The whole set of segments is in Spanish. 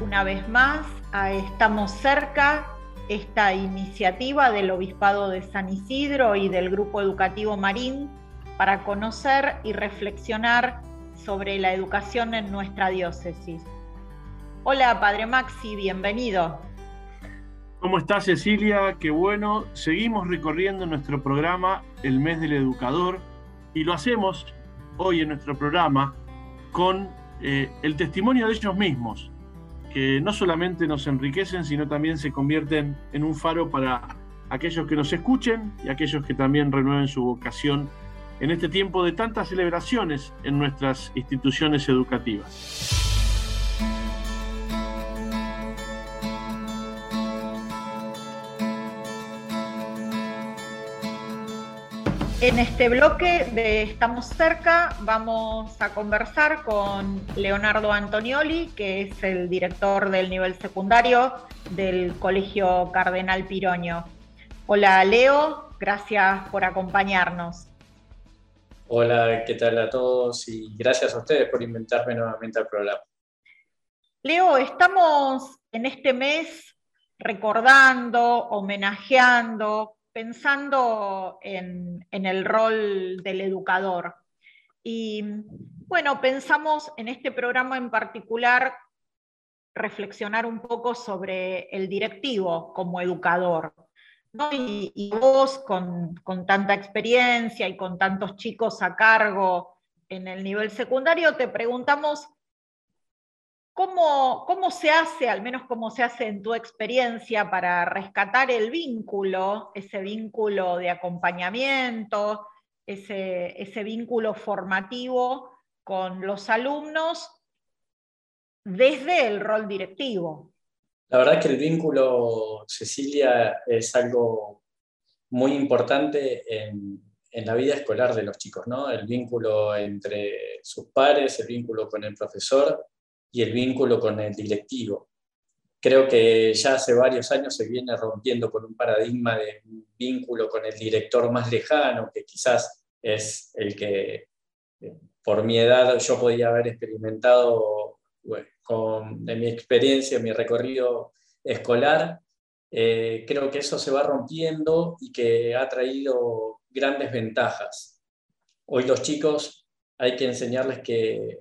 una vez más Estamos cerca, esta iniciativa del Obispado de San Isidro y del Grupo Educativo Marín para conocer y reflexionar sobre la educación en nuestra diócesis. Hola, Padre Maxi, bienvenido. ¿Cómo está Cecilia? Qué bueno. Seguimos recorriendo nuestro programa El Mes del Educador y lo hacemos hoy en nuestro programa con eh, el testimonio de ellos mismos, que no solamente nos enriquecen, sino también se convierten en un faro para aquellos que nos escuchen y aquellos que también renueven su vocación en este tiempo de tantas celebraciones en nuestras instituciones educativas. En este bloque de Estamos cerca vamos a conversar con Leonardo Antonioli, que es el director del nivel secundario del Colegio Cardenal Piroño. Hola Leo, gracias por acompañarnos. Hola, ¿qué tal a todos? Y gracias a ustedes por invitarme nuevamente al programa. Leo, estamos en este mes recordando, homenajeando, pensando en, el rol del educador. Y bueno, pensamos en este programa en particular reflexionar un poco sobre el directivo como educador. Y, vos con, con, tanta experiencia y con tantos chicos a cargo en el nivel secundario, te preguntamos ¿Cómo, se hace, al menos cómo se hace en tu experiencia, para rescatar el vínculo, ese vínculo de acompañamiento, ese, ese vínculo formativo con los alumnos desde el rol directivo? La verdad es que el vínculo, Cecilia, es algo muy importante en, en, la vida escolar de los chicos, ¿no? El vínculo entre sus pares, el vínculo con el profesor y el vínculo con el directivo. Creo que ya hace varios años se viene rompiendo con un paradigma de vínculo con el director más lejano, que quizás es el que eh, por mi edad yo podía haber experimentado con, de mi experiencia, mi recorrido escolar. Eh, creo que eso se va rompiendo y que ha traído grandes ventajas. Hoy los chicos hay que enseñarles que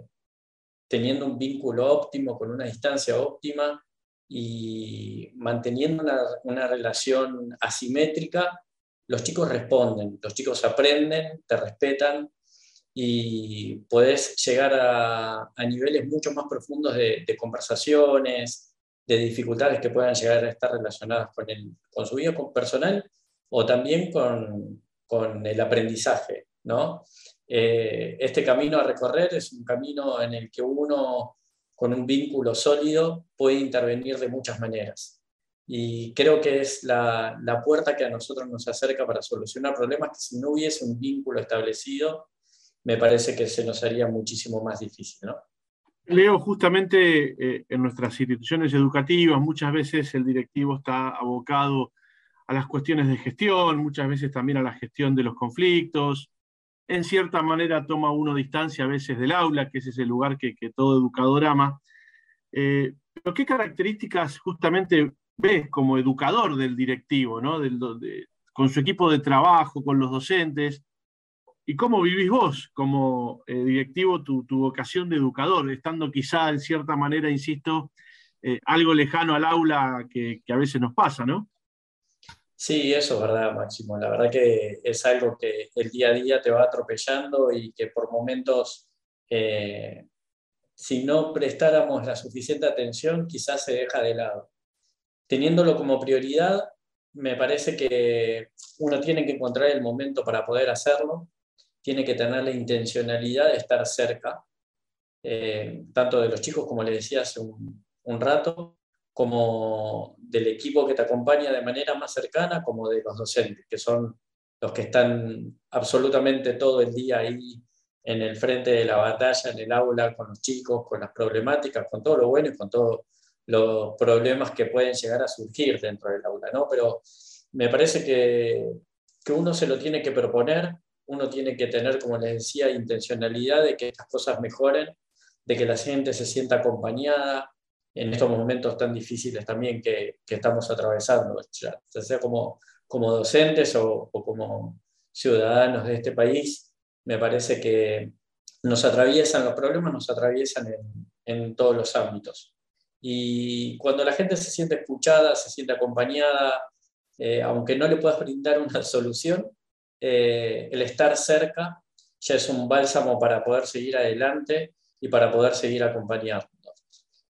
teniendo un vínculo óptimo, con una distancia óptima y manteniendo una, relación asimétrica, los chicos responden, los chicos aprenden, te respetan y puedes llegar a, niveles mucho más profundos de, conversaciones, de dificultades que puedan llegar a estar relacionadas con, el, con su vida personal o también con, con el aprendizaje, ¿no? Eh, este camino a recorrer es un camino en el que uno con un vínculo sólido puede intervenir de muchas maneras. Y creo que es la, puerta que a nosotros nos acerca para solucionar problemas que si no hubiese un vínculo establecido, me parece que se nos haría muchísimo más difícil. ¿no? Leo, justamente eh, en nuestras instituciones educativas muchas veces el directivo está abocado a las cuestiones de gestión, muchas veces también a la gestión de los conflictos, en cierta manera toma uno distancia a veces del aula, que es ese lugar que, todo educador ama. Eh, pero ¿qué características justamente ves como educador del directivo, ¿no? con su equipo de trabajo, con los docentes? ¿Y cómo vivís vos como eh, directivo tu, vocación de educador, estando quizá en cierta manera, insisto, eh, algo lejano al aula que, que a veces nos pasa, ¿no? Sí, eso es verdad, Máximo. La verdad que es algo que el día a día te va atropellando y que por momentos, eh, si no prestáramos la suficiente atención, quizás se deja de lado. Teniéndolo como prioridad, me parece que uno tiene que encontrar el momento para poder hacerlo, tiene que tener la intencionalidad de estar cerca, eh, tanto de los chicos, como le decía hace un rato, como del equipo que te acompaña de manera más cercana, como de los docentes, que son los que están absolutamente todo el día ahí en el frente de la batalla, en el aula, con los chicos, con las problemáticas, con todo lo bueno y con todos los problemas que pueden llegar a surgir dentro del aula, ¿no? Pero me parece que, que uno se lo tiene que proponer, uno tiene que tener, como les decía, intencionalidad de que estas cosas mejoren de que la gente se sienta acompañada en estos momentos tan difíciles también que, estamos atravesando, ya, sea como, como docentes o, como ciudadanos de este país, me parece que nos atraviesan los problemas, nos atraviesan en, en todos los ámbitos. Y cuando la gente se siente escuchada, se siente acompañada, eh, aunque no le puedas brindar una solución, eh, el estar cerca ya es un bálsamo para poder seguir adelante y para poder seguir acompañando.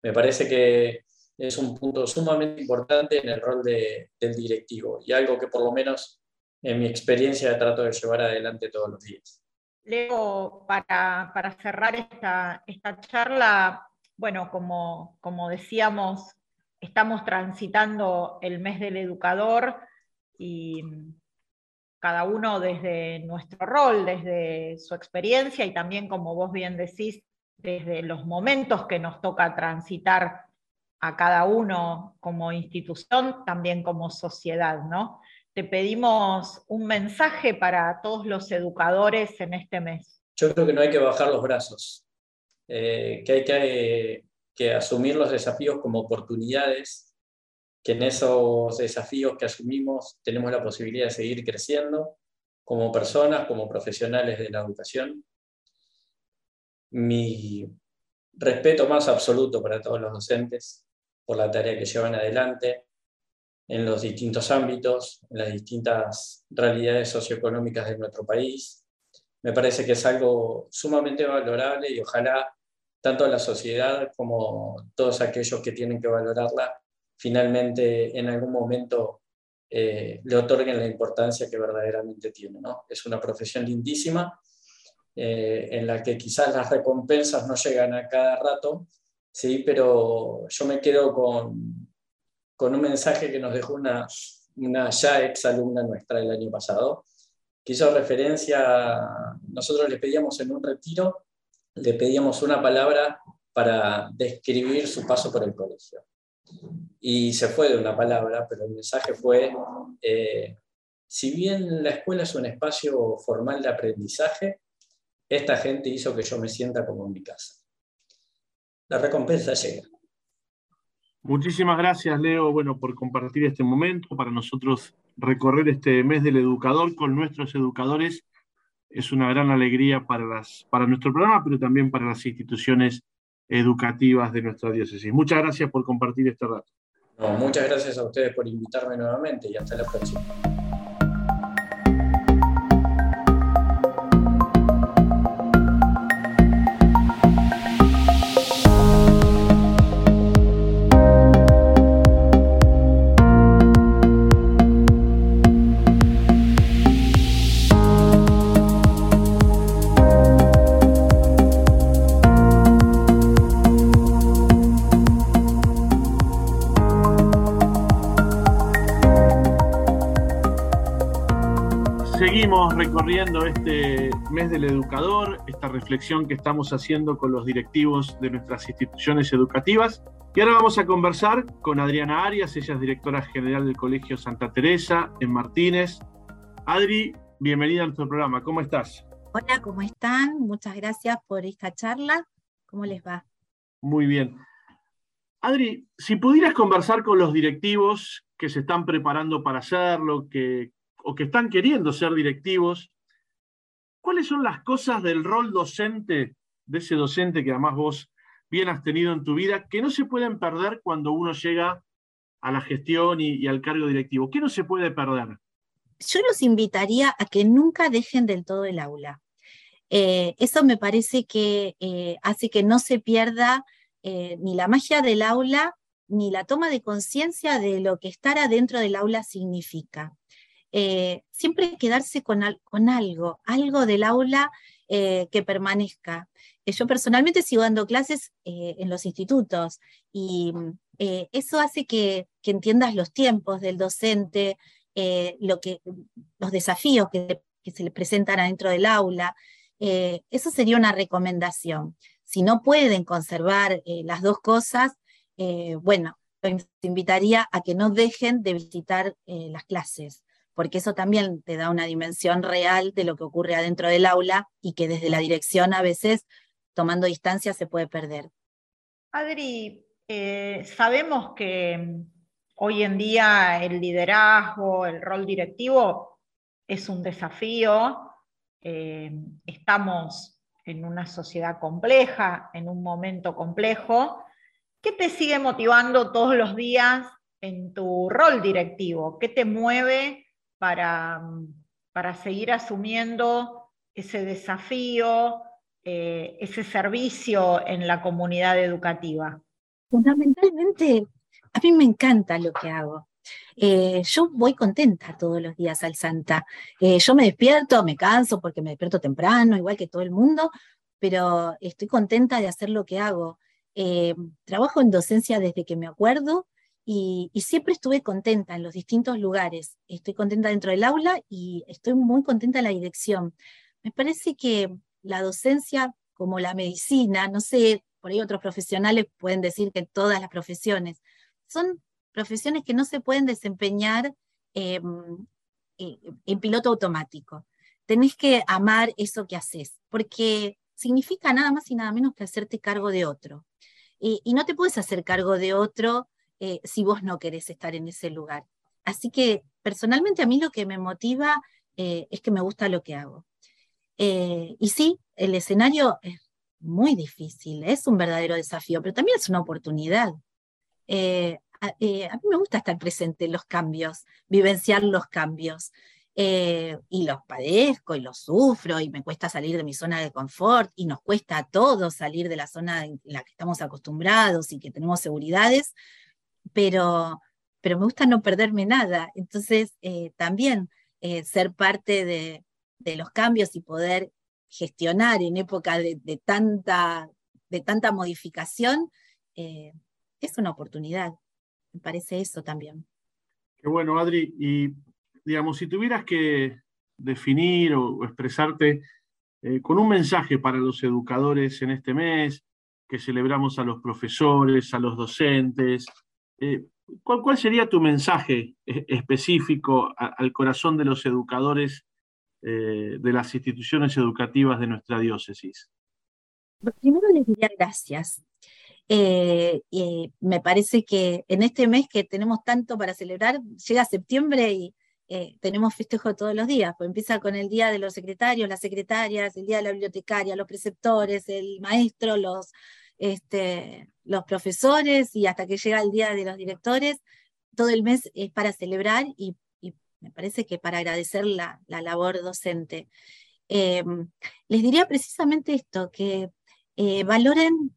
Me parece que es un punto sumamente importante en el rol del directivo y algo que por lo menos en mi experiencia trato de llevar adelante todos los días. Leo, para, para cerrar esta, esta charla, bueno, como, como decíamos, estamos transitando el mes del educador y cada uno desde nuestro rol, desde su experiencia y también, como vos bien decís, desde los momentos que nos toca transitar a cada uno como institución, también como sociedad, ¿no? Te pedimos un mensaje para todos los educadores en este mes. Yo creo que no hay que bajar los brazos, eh, que hay que, que asumir los desafíos como oportunidades, que en esos desafíos que asumimos tenemos la posibilidad de seguir creciendo como personas, como profesionales de la educación. Mi respeto más absoluto para todos los docentes por la tarea que llevan adelante en los distintos ámbitos, en las distintas realidades socioeconómicas de nuestro país. Me parece que es algo sumamente valorable y ojalá tanto la sociedad como todos aquellos que tienen que valorarla, finalmente en algún momento eh, le otorguen la importancia que verdaderamente tiene. ¿no? Es una profesión lindísima eh, en la que quizás las recompensas no llegan a cada rato, ¿sí? pero yo me quedo con, con un mensaje que nos dejó una, una ya ex alumna nuestra del año pasado, que hizo referencia, nosotros le pedíamos en un retiro le pedíamos una palabra para describir su paso por el colegio. Y se fue de una palabra, pero el mensaje fue, eh, si bien la escuela es un espacio formal de aprendizaje, esta gente hizo que yo me sienta como en mi casa. La recompensa llega. Muchísimas gracias, Leo, bueno, por compartir este momento, para nosotros recorrer este mes del educador con nuestros educadores es una gran alegría para, las, para nuestro programa, pero también para las instituciones educativas de nuestra diócesis. Muchas gracias por compartir este rato. muchas gracias a ustedes por invitarme nuevamente y hasta la próxima. Recorriendo este mes del educador, esta reflexión que estamos haciendo con los directivos de nuestras instituciones educativas. Y ahora vamos a conversar con Adriana Arias, ella es directora general del Colegio Santa Teresa en Martínez. Adri, bienvenida a nuestro programa, ¿cómo estás? Hola, ¿cómo están? Muchas gracias por esta charla. ¿Cómo les va? Muy bien. Adri, si pudieras conversar con los directivos que se están preparando para hacerlo, que, o que están queriendo ser directivos, ¿cuáles son las cosas del rol docente, de ese docente que además vos bien has tenido en tu vida, que no se pueden perder cuando uno llega a la gestión y, al cargo directivo? ¿Qué no se puede perder? Yo los invitaría a que nunca dejen del todo el aula. Eh, eso me parece que eh, hace que no se pierda eh, ni la magia del aula, ni la toma de conciencia de lo que estar adentro del aula significa. Eh, siempre quedarse con, con, algo, algo del aula eh, que permanezca. Eh, yo personalmente sigo dando clases en los institutos y eso hace que, entiendas los tiempos del docente, lo que, los desafíos que, se le presentan adentro del aula. eso sería una recomendación. Si no pueden conservar las dos cosas, bueno, los invitaría a que no dejen de visitar las clases porque eso también te da una dimensión real de lo que ocurre adentro del aula y que desde la dirección a veces tomando distancia se puede perder. Adri, eh, sabemos que mm, hoy en día el liderazgo, el rol directivo es un desafío. Eh, estamos en una sociedad compleja, en un momento complejo. ¿Qué te sigue motivando todos los días en tu rol directivo? ¿Qué te mueve para, para seguir asumiendo ese desafío, eh, ese servicio en la comunidad educativa? Fundamentalmente, a mí me encanta lo que hago. Eh, yo voy contenta todos los días al Santa. Eh, yo me despierto, me canso porque me despierto temprano, igual que todo el mundo, pero estoy contenta de hacer lo que hago. trabajo en docencia desde que me acuerdo y, siempre estuve contenta en los distintos lugares. Estoy contenta dentro del aula y estoy muy contenta en la dirección. Me parece que la docencia, como la medicina, no sé, por ahí otros profesionales pueden decir que todas las profesiones, son profesiones que no se pueden desempeñar em, eh, en piloto automático. Tenés que amar eso que haces, porque significa nada más y nada menos que hacerte cargo de otro. y no te puedes hacer cargo de otro eh, si vos no querés estar en ese lugar. Así que personalmente a mí lo que me motiva eh, es que me gusta lo que hago. Eh, y sí, el escenario es muy difícil, es un verdadero desafío, pero también es una oportunidad. A, a, mí me gusta estar presente en los cambios, vivenciar los cambios. y los padezco y los sufro y me cuesta salir de mi zona de confort y nos cuesta a todos salir de la zona en la que estamos acostumbrados y que tenemos seguridades, pero, pero me gusta no perderme nada. Entonces, eh, también eh, ser parte de, los cambios y poder gestionar en época de, tanta, de tanta modificación eh, es una oportunidad. Me parece eso también. Qué bueno, Adri. Y digamos, si tuvieras que definir o, expresarte con un mensaje para los educadores en este mes, que celebramos a los profesores, a los docentes, eh, ¿cuál, sería tu mensaje eh, específico al corazón de los educadores eh, de las instituciones educativas de nuestra diócesis? Primero les diría gracias. me parece que en este mes que tenemos tanto para celebrar, llega septiembre y tenemos festejo todos los días, pues empieza con el Día de los Secretarios, las secretarias, el Día de la Bibliotecaria, los preceptores, el maestro, los, este, los profesores y hasta que llega el día de los directores, todo el mes es para celebrar y, me parece que para agradecer la, labor docente. Em, les diría precisamente esto, que eh, valoren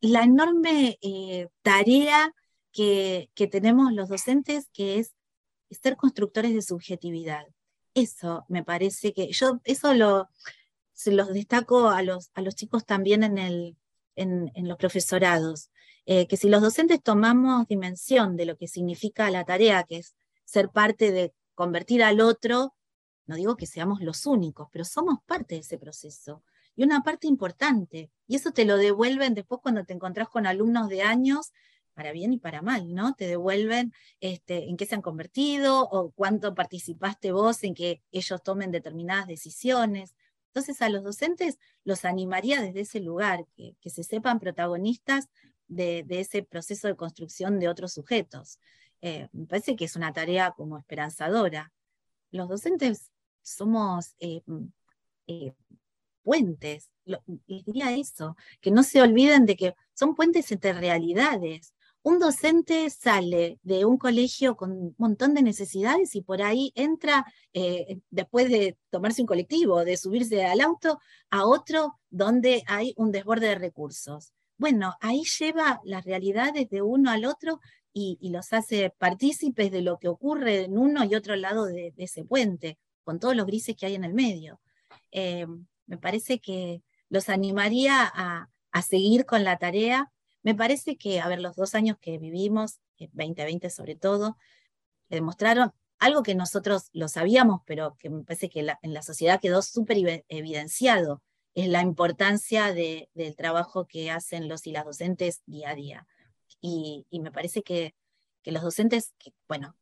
la enorme eh, tarea que, tenemos los docentes, que es ser constructores de subjetividad. Eso me parece que yo, eso lo, se los destaco a los, a los chicos también en el, en, los profesorados, eh, que si los docentes tomamos dimensión de lo que significa la tarea, que es ser parte de convertir al otro, no digo que seamos los únicos, pero somos parte de ese proceso. Y una parte importante, y eso te lo devuelven después cuando te encontrás con alumnos de años, para bien y para mal, ¿no? Te devuelven este, en qué se han convertido o cuánto participaste vos en que ellos tomen determinadas decisiones. Entonces a los docentes los animaría desde ese lugar, que, se sepan protagonistas de, ese proceso de construcción de otros sujetos. Eh, me parece que es una tarea como esperanzadora. Los docentes somos eh, eh, puentes, les diría eso, que no se olviden de que son puentes entre realidades, un docente sale de un colegio con un montón de necesidades y por ahí entra, eh, después de tomarse un colectivo, de subirse al auto, a otro donde hay un desborde de recursos. Bueno, ahí lleva las realidades de uno al otro y, los hace partícipes de lo que ocurre en uno y otro lado de, ese puente, con todos los grises que hay en el medio. Eh, me parece que los animaría a, a seguir con la tarea me parece que, a ver, los dos años que vivimos, 2020 sobre todo, demostraron algo que nosotros lo sabíamos, pero que me parece que en la sociedad quedó súper evidenciado, es la importancia del trabajo que hacen los y las docentes día a día. Y, me parece que, los docentes, bueno,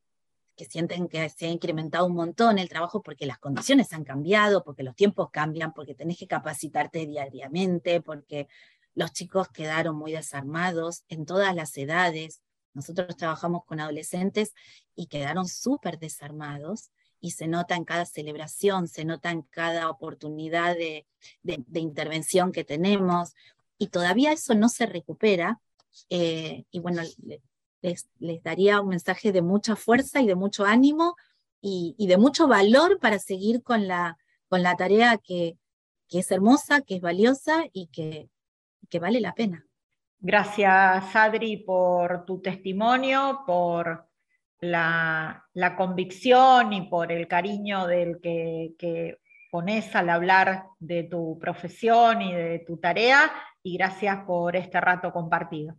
que sienten que se ha incrementado un montón el trabajo porque las condiciones han cambiado, porque los tiempos cambian, porque tenés que capacitarte diariamente, porque los chicos quedaron muy desarmados en todas las edades. Nosotros trabajamos con adolescentes y quedaron súper desarmados y se nota en cada celebración, se nota en cada oportunidad de, intervención que tenemos y todavía eso no se recupera. Eh, y bueno, les, daría un mensaje de mucha fuerza y de mucho ánimo y, de mucho valor para seguir con la, con la tarea que, es hermosa, que es valiosa y que, que vale la pena. Gracias, Adri, por tu testimonio, por la, convicción y por el cariño del que, que, pones al hablar de tu profesión y de tu tarea, y gracias por este rato compartido.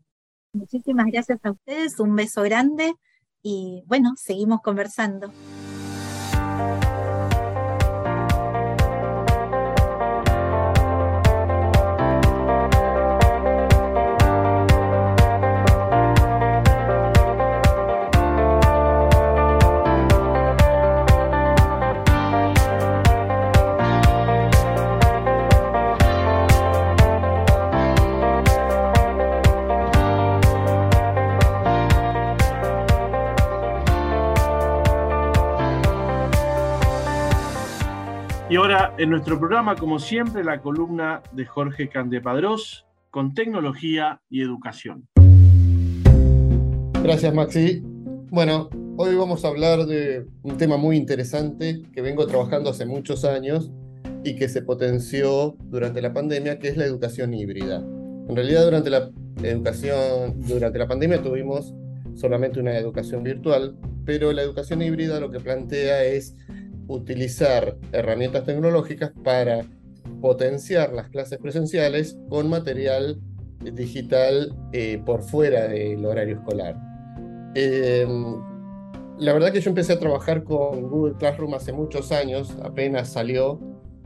Muchísimas gracias a ustedes, un beso grande y bueno, seguimos conversando. En nuestro programa, como siempre, la columna de Jorge Candepadrós con tecnología y educación. Gracias, Maxi. Bueno, hoy vamos a hablar de un tema muy interesante que vengo trabajando hace muchos años y que se potenció durante la pandemia, que es la educación híbrida. En realidad, durante la educación, durante la pandemia tuvimos solamente una educación virtual, pero la educación híbrida lo que plantea es utilizar herramientas tecnológicas para potenciar las clases presenciales con material digital eh, por fuera del horario escolar. Em, la verdad que yo empecé a trabajar con Google Classroom hace muchos años, apenas salió,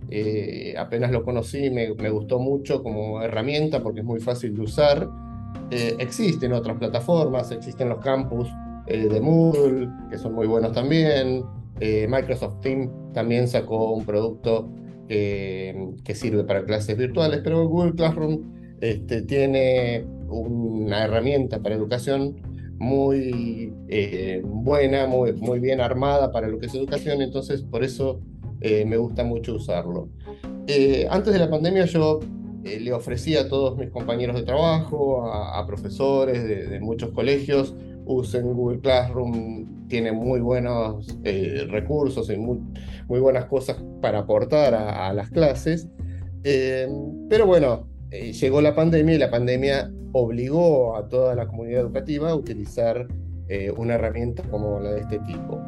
eh, apenas lo conocí, me, me, gustó mucho como herramienta porque es muy fácil de usar. Eh, existen otras plataformas, existen los campus de Moodle, que son muy buenos también. Eh, Microsoft Teams también sacó un producto que sirve para clases virtuales, pero Google Classroom este, tiene una herramienta para educación muy eh, buena, muy, muy bien armada para lo que es educación, entonces por eso eh, me gusta mucho usarlo. antes de la pandemia yo le ofrecí a todos mis compañeros de trabajo, a, profesores de, muchos colegios, usen Google Classroom, tiene muy buenos eh, recursos y muy, buenas cosas para aportar a, las clases. Eh, pero bueno, eh, llegó la pandemia y la pandemia obligó a toda la comunidad educativa a utilizar una herramienta como la de este tipo.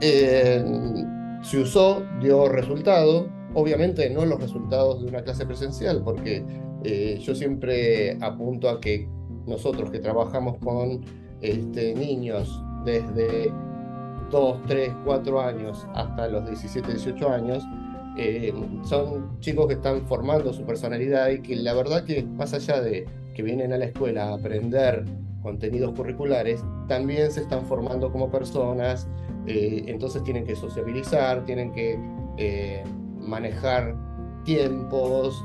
se usó, dio resultado, obviamente no los resultados de una clase presencial, porque yo siempre apunto a que nosotros que trabajamos con este, niños desde 2, 3, 4 años hasta los 17, 18 años, eh, son chicos que están formando su personalidad y que la verdad que más allá de que vienen a la escuela a aprender contenidos curriculares, también se están formando como personas, eh, entonces tienen que sociabilizar, tienen que eh, manejar tiempos,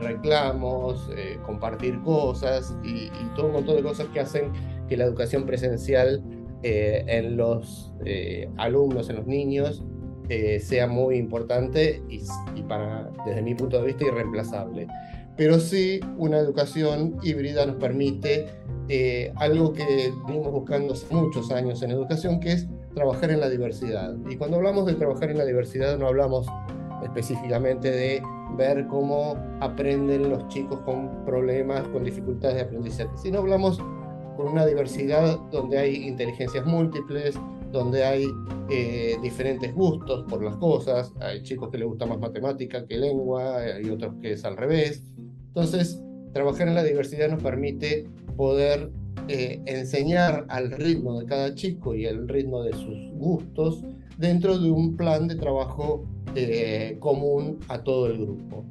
reclamos, compartir cosas y, y todo un montón de cosas que hacen que la educación presencial eh, en los eh, alumnos, en los niños, eh, sea muy importante y, para, desde mi punto de vista, irreemplazable. Pero sí, una educación híbrida nos permite algo que venimos buscando hace muchos años en educación, que es trabajar en la diversidad. Y cuando hablamos de trabajar en la diversidad, no hablamos específicamente de ver cómo aprenden los chicos con problemas, con dificultades de aprendizaje, sino hablamos con una diversidad donde hay inteligencias múltiples, donde hay eh, diferentes gustos por las cosas, hay chicos que les gusta más matemática que lengua, hay otros que es al revés. Entonces, trabajar en la diversidad nos permite poder eh, enseñar al ritmo de cada chico y al ritmo de sus gustos dentro de un plan de trabajo eh, común a todo el grupo.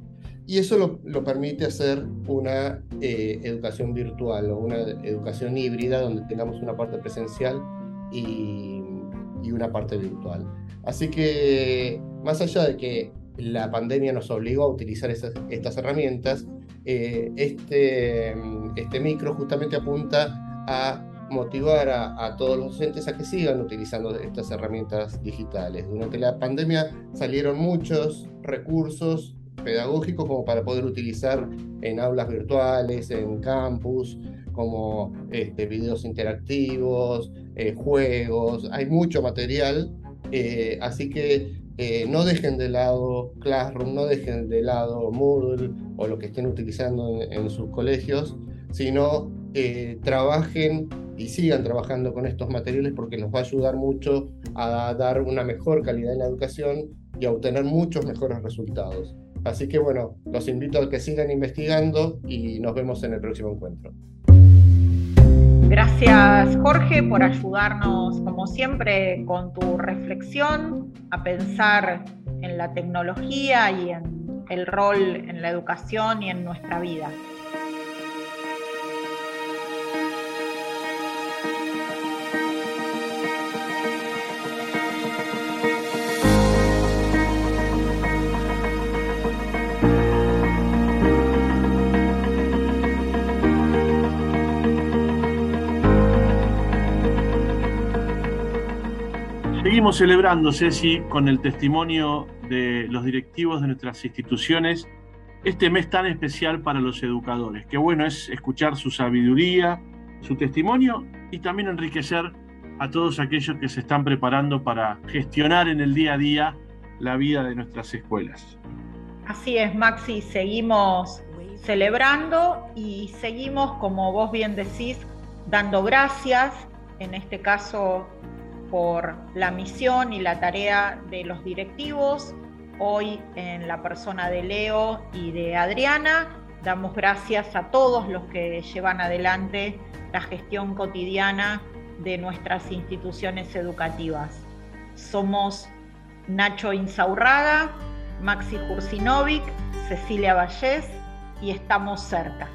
Y eso lo, permite hacer una eh, educación virtual o una educación híbrida donde tengamos una parte presencial y, y una parte virtual. Así que, más allá de que la pandemia nos obligó a utilizar estas herramientas, eh, este, este micro justamente apunta a motivar a, todos los docentes a que sigan utilizando estas herramientas digitales. Durante la pandemia salieron muchos recursos pedagógicos como para poder utilizar en aulas virtuales, en campus, como este, videos interactivos, eh, juegos, hay mucho material, eh, así que eh, no dejen de lado Classroom, no dejen de lado Moodle o lo que estén utilizando en, sus colegios, sino trabajen y sigan trabajando con estos materiales porque nos va a ayudar mucho a dar una mejor calidad en la educación y a obtener muchos mejores resultados. Así que bueno, los invito a que sigan investigando y nos vemos en el próximo encuentro. Gracias Jorge por ayudarnos, como siempre, con tu reflexión a pensar en la tecnología y en el rol en la educación y en nuestra vida. Seguimos celebrando, Ceci, con el testimonio de los directivos de nuestras instituciones, este mes tan especial para los educadores. Qué bueno es escuchar su sabiduría, su testimonio y también enriquecer a todos aquellos que se están preparando para gestionar en el día a día la vida de nuestras escuelas. Así es, Maxi, seguimos celebrando y seguimos, como vos bien decís, dando gracias, en este caso por la misión y la tarea de los directivos. Hoy en la persona de Leo y de Adriana, damos gracias a todos los que llevan adelante la gestión cotidiana de nuestras instituciones educativas. Somos Nacho Insaurraga, Maxi Jursinovic, Cecilia Vallés y estamos cerca.